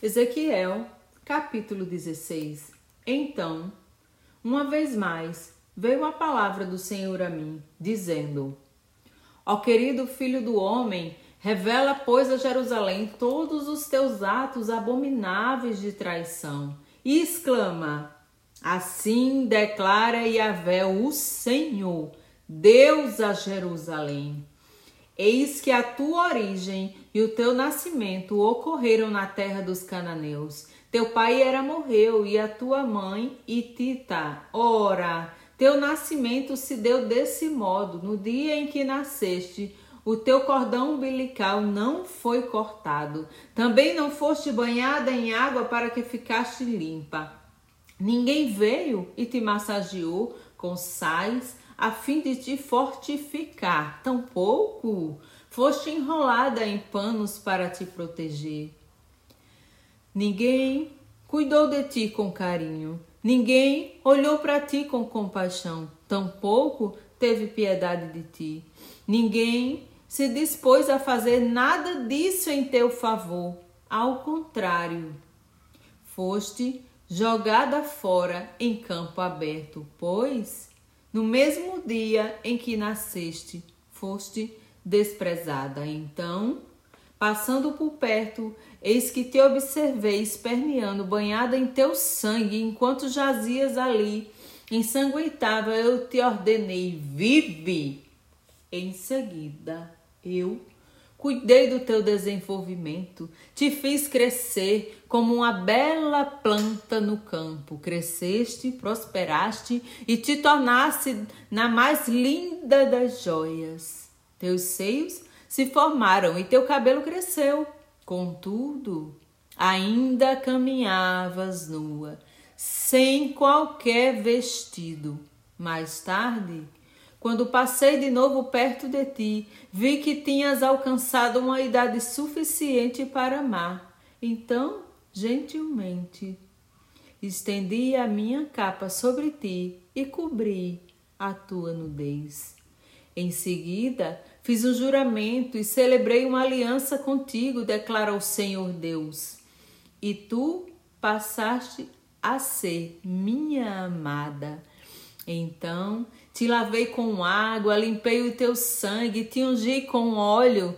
Ezequiel, capítulo 16. Então, uma vez mais, veio a palavra do Senhor a mim, dizendo: Ó querido filho do homem, revela, pois, a Jerusalém todos os teus atos abomináveis de traição, e exclama: Assim declara Yahvé, o Senhor, Deus a Jerusalém. Eis que a tua origem e o teu nascimento ocorreram na terra dos cananeus. Teu pai era morreu e a tua mãe Itita. Ora, teu nascimento se deu desse modo, no dia em que nasceste, o teu cordão umbilical não foi cortado. Também não foste banhada em água para que ficaste limpa. Ninguém veio e te massageou com sais a fim de te fortificar. Tampouco foste enrolada em panos para te proteger. Ninguém cuidou de ti com carinho, ninguém olhou para ti com compaixão, tampouco teve piedade de ti. Ninguém se dispôs a fazer nada disso em teu favor. Ao contrário, foste jogada fora em campo aberto, pois no mesmo dia em que nasceste, foste desprezada. Então, passando por perto, eis que te observei esperneando, banhada em teu sangue, enquanto jazias ali, ensanguentável, eu te ordenei, vive. Em seguida, eu Cuidei do teu desenvolvimento, te fiz crescer como uma bela planta no campo. Cresceste, prosperaste e te tornaste na mais linda das joias. Teus seios se formaram e teu cabelo cresceu. Contudo, ainda caminhavas nua, sem qualquer vestido. Mais tarde, quando passei de novo perto de ti, vi que tinhas alcançado uma idade suficiente para amar. Então, gentilmente, estendi a minha capa sobre ti e cobri a tua nudez. Em seguida, fiz um juramento e celebrei uma aliança contigo, declara o Senhor Deus. E tu passaste a ser minha amada. Então te lavei com água, limpei o teu sangue, te ungi com óleo.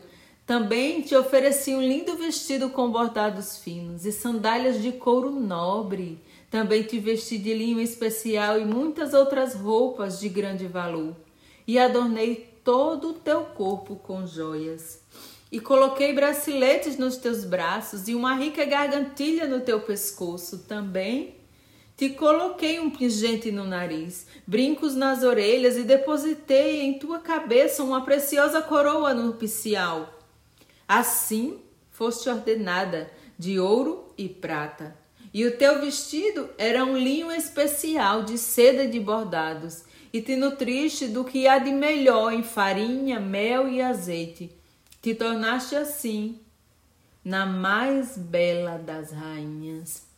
Também te ofereci um lindo vestido com bordados finos e sandálias de couro nobre. Também te vesti de linho especial e muitas outras roupas de grande valor. E adornei todo o teu corpo com joias. E coloquei braceletes nos teus braços e uma rica gargantilha no teu pescoço. Também te coloquei um pingente no nariz, brincos nas orelhas e depositei em tua cabeça uma preciosa coroa nupcial. Assim foste ordenada de ouro e prata. E o teu vestido era um linho especial de seda de bordados, e te nutriste do que há de melhor em farinha, mel e azeite. Te tornaste assim na mais bela das rainhas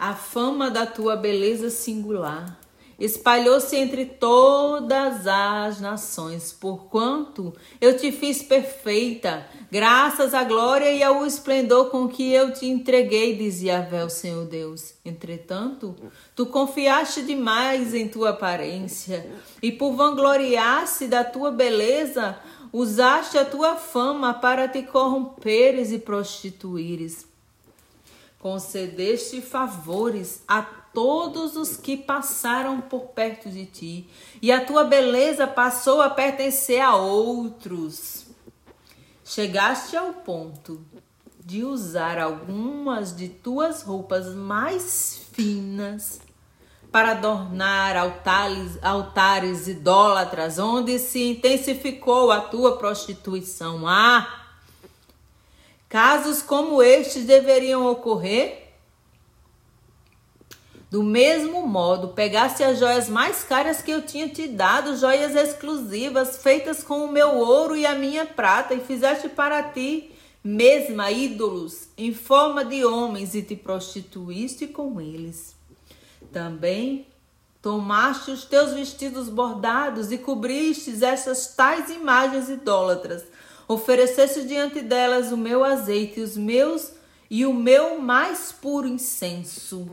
a fama da tua beleza singular espalhou-se entre todas as nações, porquanto eu te fiz perfeita, graças à glória e ao esplendor com que eu te entreguei, dizia o Senhor Deus. Entretanto, tu confiaste demais em tua aparência, e por vangloriar-se da tua beleza, usaste a tua fama para te corromperes e prostituíres concedeste favores a todos os que passaram por perto de ti, e a tua beleza passou a pertencer a outros. Chegaste ao ponto de usar algumas de tuas roupas mais finas para adornar altares, altares idólatras, onde se intensificou a tua prostituição. Ah! Casos como estes deveriam ocorrer? Do mesmo modo, pegaste as joias mais caras que eu tinha te dado, joias exclusivas, feitas com o meu ouro e a minha prata, e fizeste para ti mesma ídolos em forma de homens e te prostituíste com eles. Também tomaste os teus vestidos bordados e cobristes essas tais imagens idólatras Ofereceste diante delas o meu azeite e os meus e o meu mais puro incenso.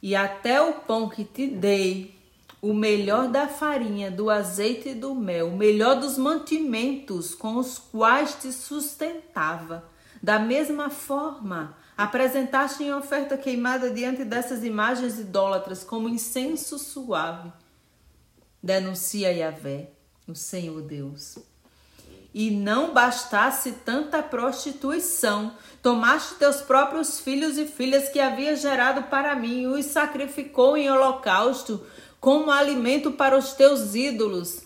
E até o pão que te dei, o melhor da farinha, do azeite e do mel, o melhor dos mantimentos com os quais te sustentava. Da mesma forma, apresentaste em oferta queimada diante dessas imagens idólatras como incenso suave. Denuncia Yahvé, o Senhor Deus. E não bastasse tanta prostituição, tomaste teus próprios filhos e filhas que havia gerado para mim e os sacrificou em holocausto como alimento para os teus ídolos.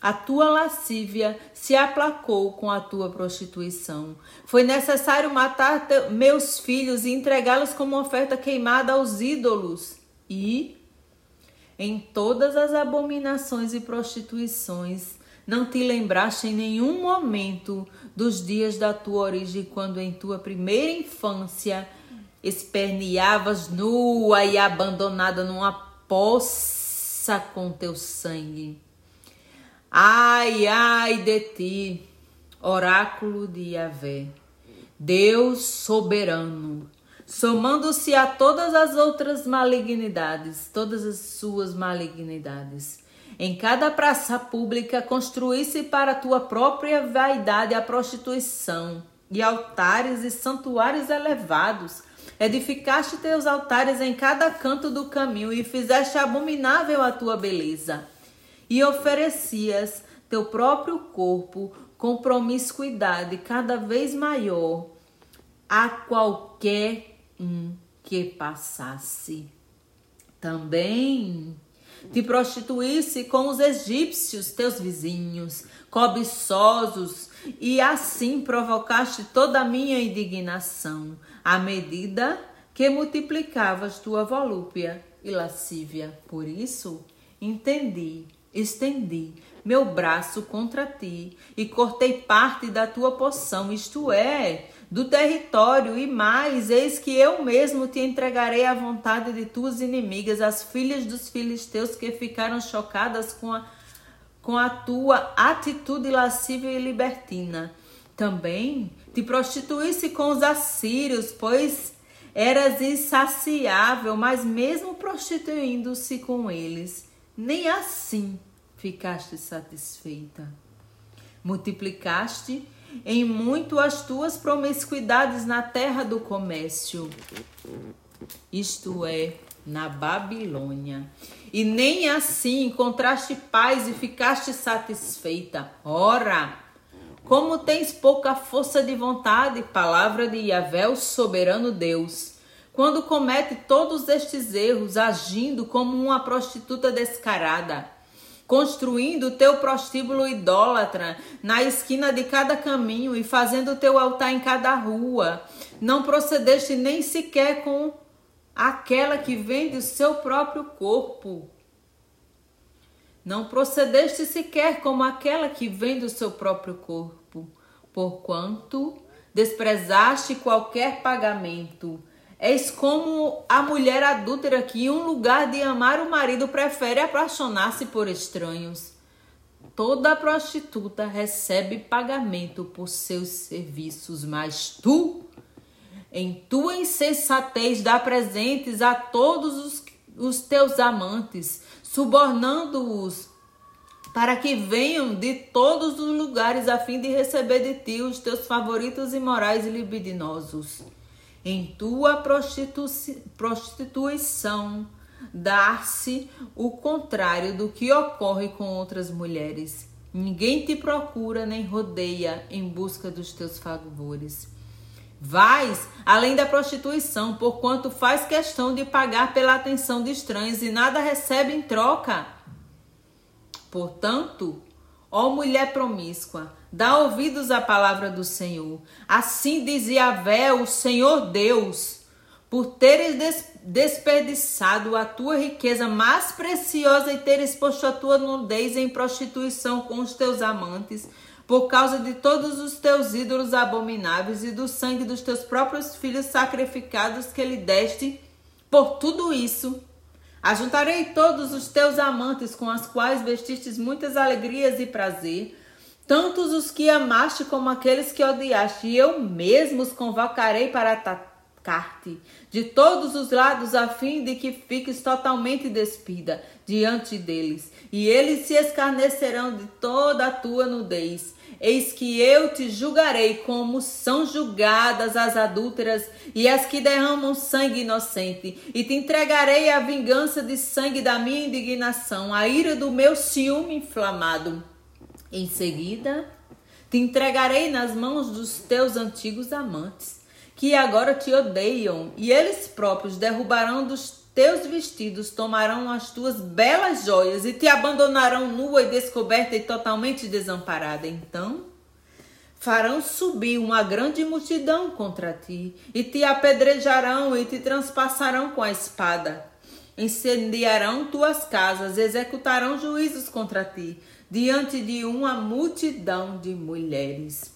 A tua lascívia se aplacou com a tua prostituição. Foi necessário matar meus filhos e entregá-los como oferta queimada aos ídolos. E em todas as abominações e prostituições, não te lembraste em nenhum momento dos dias da tua origem, quando em tua primeira infância esperneavas nua e abandonada numa poça com teu sangue. Ai, ai de ti, oráculo de Yahvé, Deus soberano, somando-se a todas as outras malignidades, todas as suas malignidades. Em cada praça pública construísse para tua própria vaidade a prostituição, e altares e santuários elevados. Edificaste teus altares em cada canto do caminho e fizeste abominável a tua beleza. E oferecias teu próprio corpo com promiscuidade cada vez maior a qualquer um que passasse. Também te prostituísse com os egípcios, teus vizinhos, cobiçosos, e assim provocaste toda a minha indignação, à medida que multiplicavas tua volúpia e lascívia. Por isso, entendi, estendi meu braço contra ti e cortei parte da tua poção, isto é, do território, e mais, eis que eu mesmo te entregarei à vontade de tuas inimigas, as filhas dos filisteus que ficaram chocadas com a, com a tua atitude lasciva e libertina. Também te prostituísse com os assírios, pois eras insaciável, mas mesmo prostituindo-se com eles, nem assim ficaste satisfeita. Multiplicaste em muito as tuas promiscuidades na terra do comércio, isto é, na Babilônia. E nem assim encontraste paz e ficaste satisfeita. Ora, como tens pouca força de vontade, palavra de Yahvé, o soberano Deus, quando comete todos estes erros, agindo como uma prostituta descarada construindo o teu prostíbulo idólatra na esquina de cada caminho e fazendo o teu altar em cada rua. Não procedeste nem sequer com aquela que vende o seu próprio corpo. Não procedeste sequer como aquela que vende o seu próprio corpo, porquanto desprezaste qualquer pagamento És como a mulher adúltera que, em um lugar de amar o marido, prefere apaixonar-se por estranhos. Toda prostituta recebe pagamento por seus serviços, mas tu, em tua insensatez, dá presentes a todos os, os teus amantes, subornando-os para que venham de todos os lugares a fim de receber de ti os teus favoritos imorais e libidinosos em tua prostitu prostituição dar-se o contrário do que ocorre com outras mulheres. Ninguém te procura nem rodeia em busca dos teus favores. Vais além da prostituição, porquanto faz questão de pagar pela atenção de estranhos e nada recebe em troca. Portanto, ó mulher promíscua, Dá ouvidos à palavra do Senhor. Assim dizia Yahvé, o Senhor Deus, por teres des desperdiçado a tua riqueza mais preciosa e teres posto a tua nudez em prostituição com os teus amantes, por causa de todos os teus ídolos abomináveis e do sangue dos teus próprios filhos sacrificados que lhe deste, por tudo isso, ajuntarei todos os teus amantes com as quais vestistes muitas alegrias e prazer, tantos os que amaste como aqueles que odiaste, e eu mesmo os convocarei para atacar-te de todos os lados, a fim de que fiques totalmente despida diante deles, e eles se escarnecerão de toda a tua nudez. Eis que eu te julgarei como são julgadas as adúlteras e as que derramam sangue inocente, e te entregarei a vingança de sangue da minha indignação, a ira do meu ciúme inflamado. Em seguida, te entregarei nas mãos dos teus antigos amantes, que agora te odeiam, e eles próprios derrubarão dos teus vestidos, tomarão as tuas belas joias e te abandonarão nua e descoberta e totalmente desamparada. Então, farão subir uma grande multidão contra ti, e te apedrejarão e te transpassarão com a espada. Incendiarão tuas casas, executarão juízos contra ti diante de uma multidão de mulheres.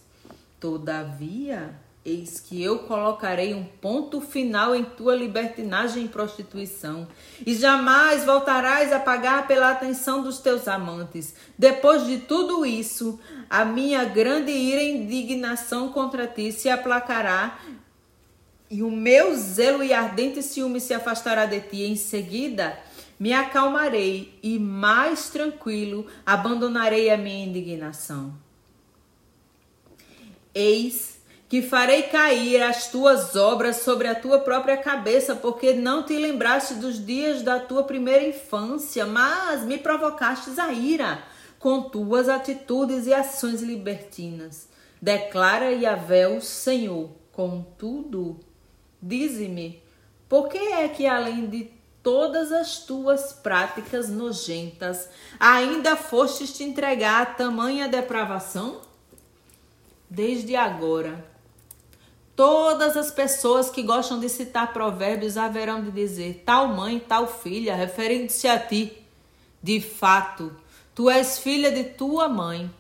Todavia, eis que eu colocarei um ponto final em tua libertinagem e prostituição, e jamais voltarás a pagar pela atenção dos teus amantes. Depois de tudo isso, a minha grande ira e indignação contra ti se aplacará, e o meu zelo e ardente ciúme se afastará de ti. Em seguida, me acalmarei e mais tranquilo abandonarei a minha indignação. Eis que farei cair as tuas obras sobre a tua própria cabeça, porque não te lembraste dos dias da tua primeira infância, mas me provocastes a ira com tuas atitudes e ações libertinas. Declara Yahvé o Senhor. Contudo, dize-me, por que é que além de todas as tuas práticas nojentas, ainda fostes te entregar a tamanha depravação? Desde agora, todas as pessoas que gostam de citar provérbios haverão de dizer tal mãe, tal filha, referindo-se a ti. De fato, tu és filha de tua mãe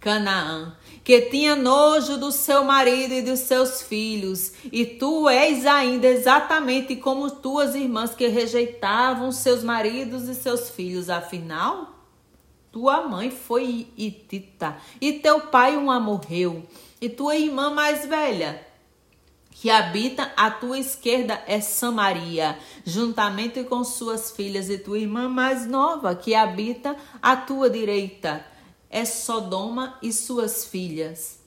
Canaã, que tinha nojo do seu marido e dos seus filhos, e tu és ainda exatamente como tuas irmãs que rejeitavam seus maridos e seus filhos, afinal, tua mãe foi Itita, e teu pai uma morreu, e tua irmã mais velha, que habita à tua esquerda é Samaria, juntamente com suas filhas, e tua irmã mais nova, que habita à tua direita, é Sodoma e suas filhas.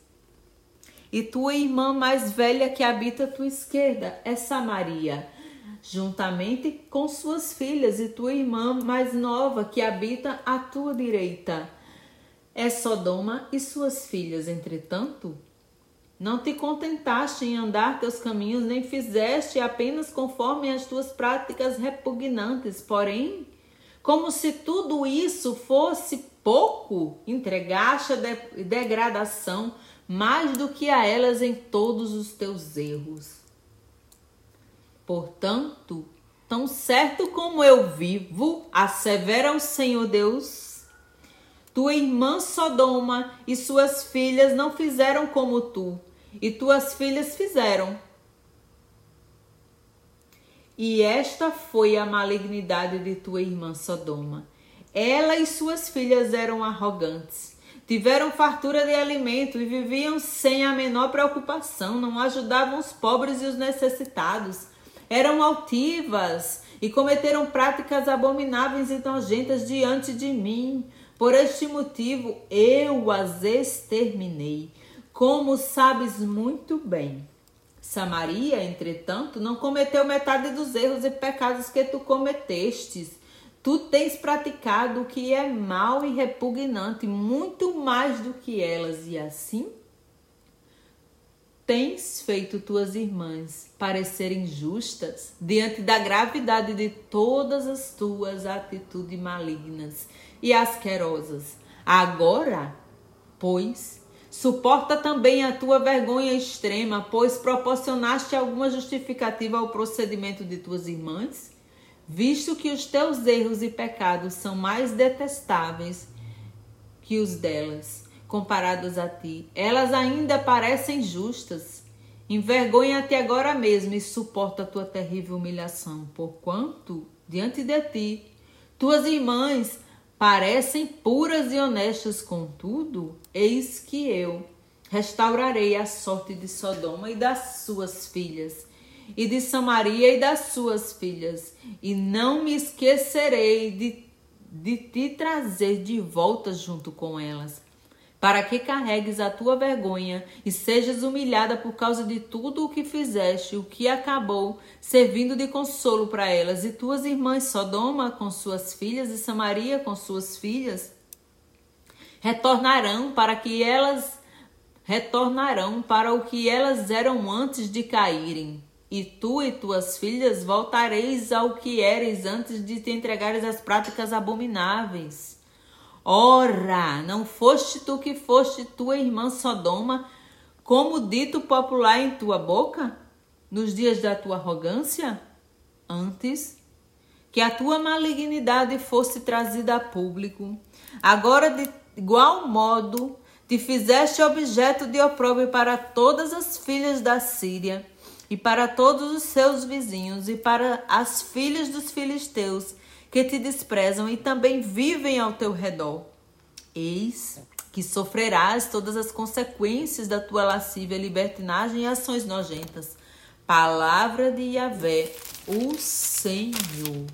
E tua irmã mais velha que habita à tua esquerda é Samaria, juntamente com suas filhas, e tua irmã mais nova que habita à tua direita é Sodoma e suas filhas. Entretanto, não te contentaste em andar teus caminhos, nem fizeste apenas conforme as tuas práticas repugnantes, porém, como se tudo isso fosse pouco, entregaste a de degradação mais do que a elas em todos os teus erros. Portanto, tão certo como eu vivo, assevera o Senhor Deus, tua irmã Sodoma e suas filhas não fizeram como tu, e tuas filhas fizeram. E esta foi a malignidade de tua irmã Sodoma ela e suas filhas eram arrogantes. Tiveram fartura de alimento e viviam sem a menor preocupação, não ajudavam os pobres e os necessitados. Eram altivas e cometeram práticas abomináveis e nojentas diante de mim. Por este motivo eu as exterminei, como sabes muito bem. Samaria, entretanto, não cometeu metade dos erros e pecados que tu cometestes. Tu tens praticado o que é mal e repugnante, muito mais do que elas, e assim tens feito tuas irmãs parecerem justas diante da gravidade de todas as tuas atitudes malignas e asquerosas. Agora, pois, suporta também a tua vergonha extrema, pois proporcionaste alguma justificativa ao procedimento de tuas irmãs visto que os teus erros e pecados são mais detestáveis que os delas, comparados a ti. Elas ainda parecem justas. Envergonha-te agora mesmo e suporta a tua terrível humilhação, porquanto, diante de ti, tuas irmãs parecem puras e honestas, contudo, eis que eu restaurarei a sorte de Sodoma e das suas filhas, e de Samaria e das suas filhas, e não me esquecerei de, de te trazer de volta junto com elas para que carregues a tua vergonha e sejas humilhada por causa de tudo o que fizeste, o que acabou servindo de consolo para elas, e tuas irmãs Sodoma com suas filhas e Samaria com suas filhas retornarão para que elas retornarão para o que elas eram antes de caírem. E tu e tuas filhas voltareis ao que eres antes de te entregares às práticas abomináveis. Ora, não foste tu que foste tua irmã Sodoma, como dito popular em tua boca, nos dias da tua arrogância? Antes que a tua malignidade fosse trazida a público, agora de igual modo te fizeste objeto de opróbrio para todas as filhas da Síria e para todos os seus vizinhos e para as filhas dos filisteus que te desprezam e também vivem ao teu redor. Eis que sofrerás todas as consequências da tua lascívia, libertinagem e ações nojentas. Palavra de Yahvé, o Senhor.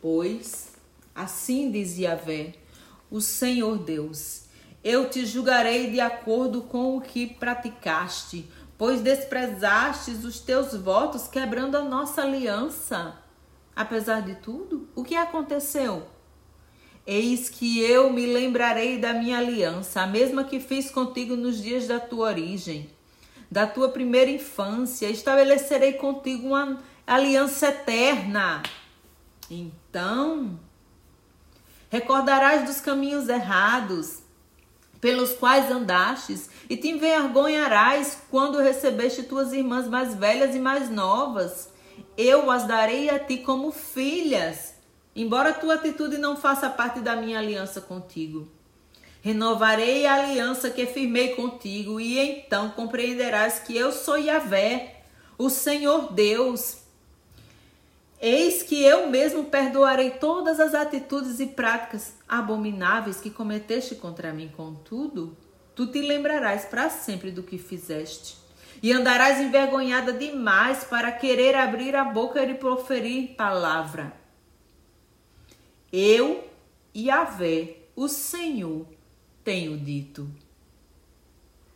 Pois, assim diz Yahvé, o Senhor Deus, eu te julgarei de acordo com o que praticaste, pois desprezastes os teus votos, quebrando a nossa aliança. Apesar de tudo, o que aconteceu? Eis que eu me lembrarei da minha aliança, a mesma que fiz contigo nos dias da tua origem, da tua primeira infância. Estabelecerei contigo uma aliança eterna. Então, recordarás dos caminhos errados pelos quais andastes, e te envergonharás quando recebeste tuas irmãs mais velhas e mais novas eu as darei a ti como filhas, embora tua atitude não faça parte da minha aliança contigo. Renovarei a aliança que firmei contigo, e então compreenderás que eu sou Yahvé, o Senhor Deus. Eis que eu mesmo perdoarei todas as atitudes e práticas abomináveis que cometeste contra mim, contudo, tu te lembrarás para sempre do que fizeste e andarás envergonhada demais para querer abrir a boca e proferir palavra. Eu, Yahvé, o Senhor, tenho dito.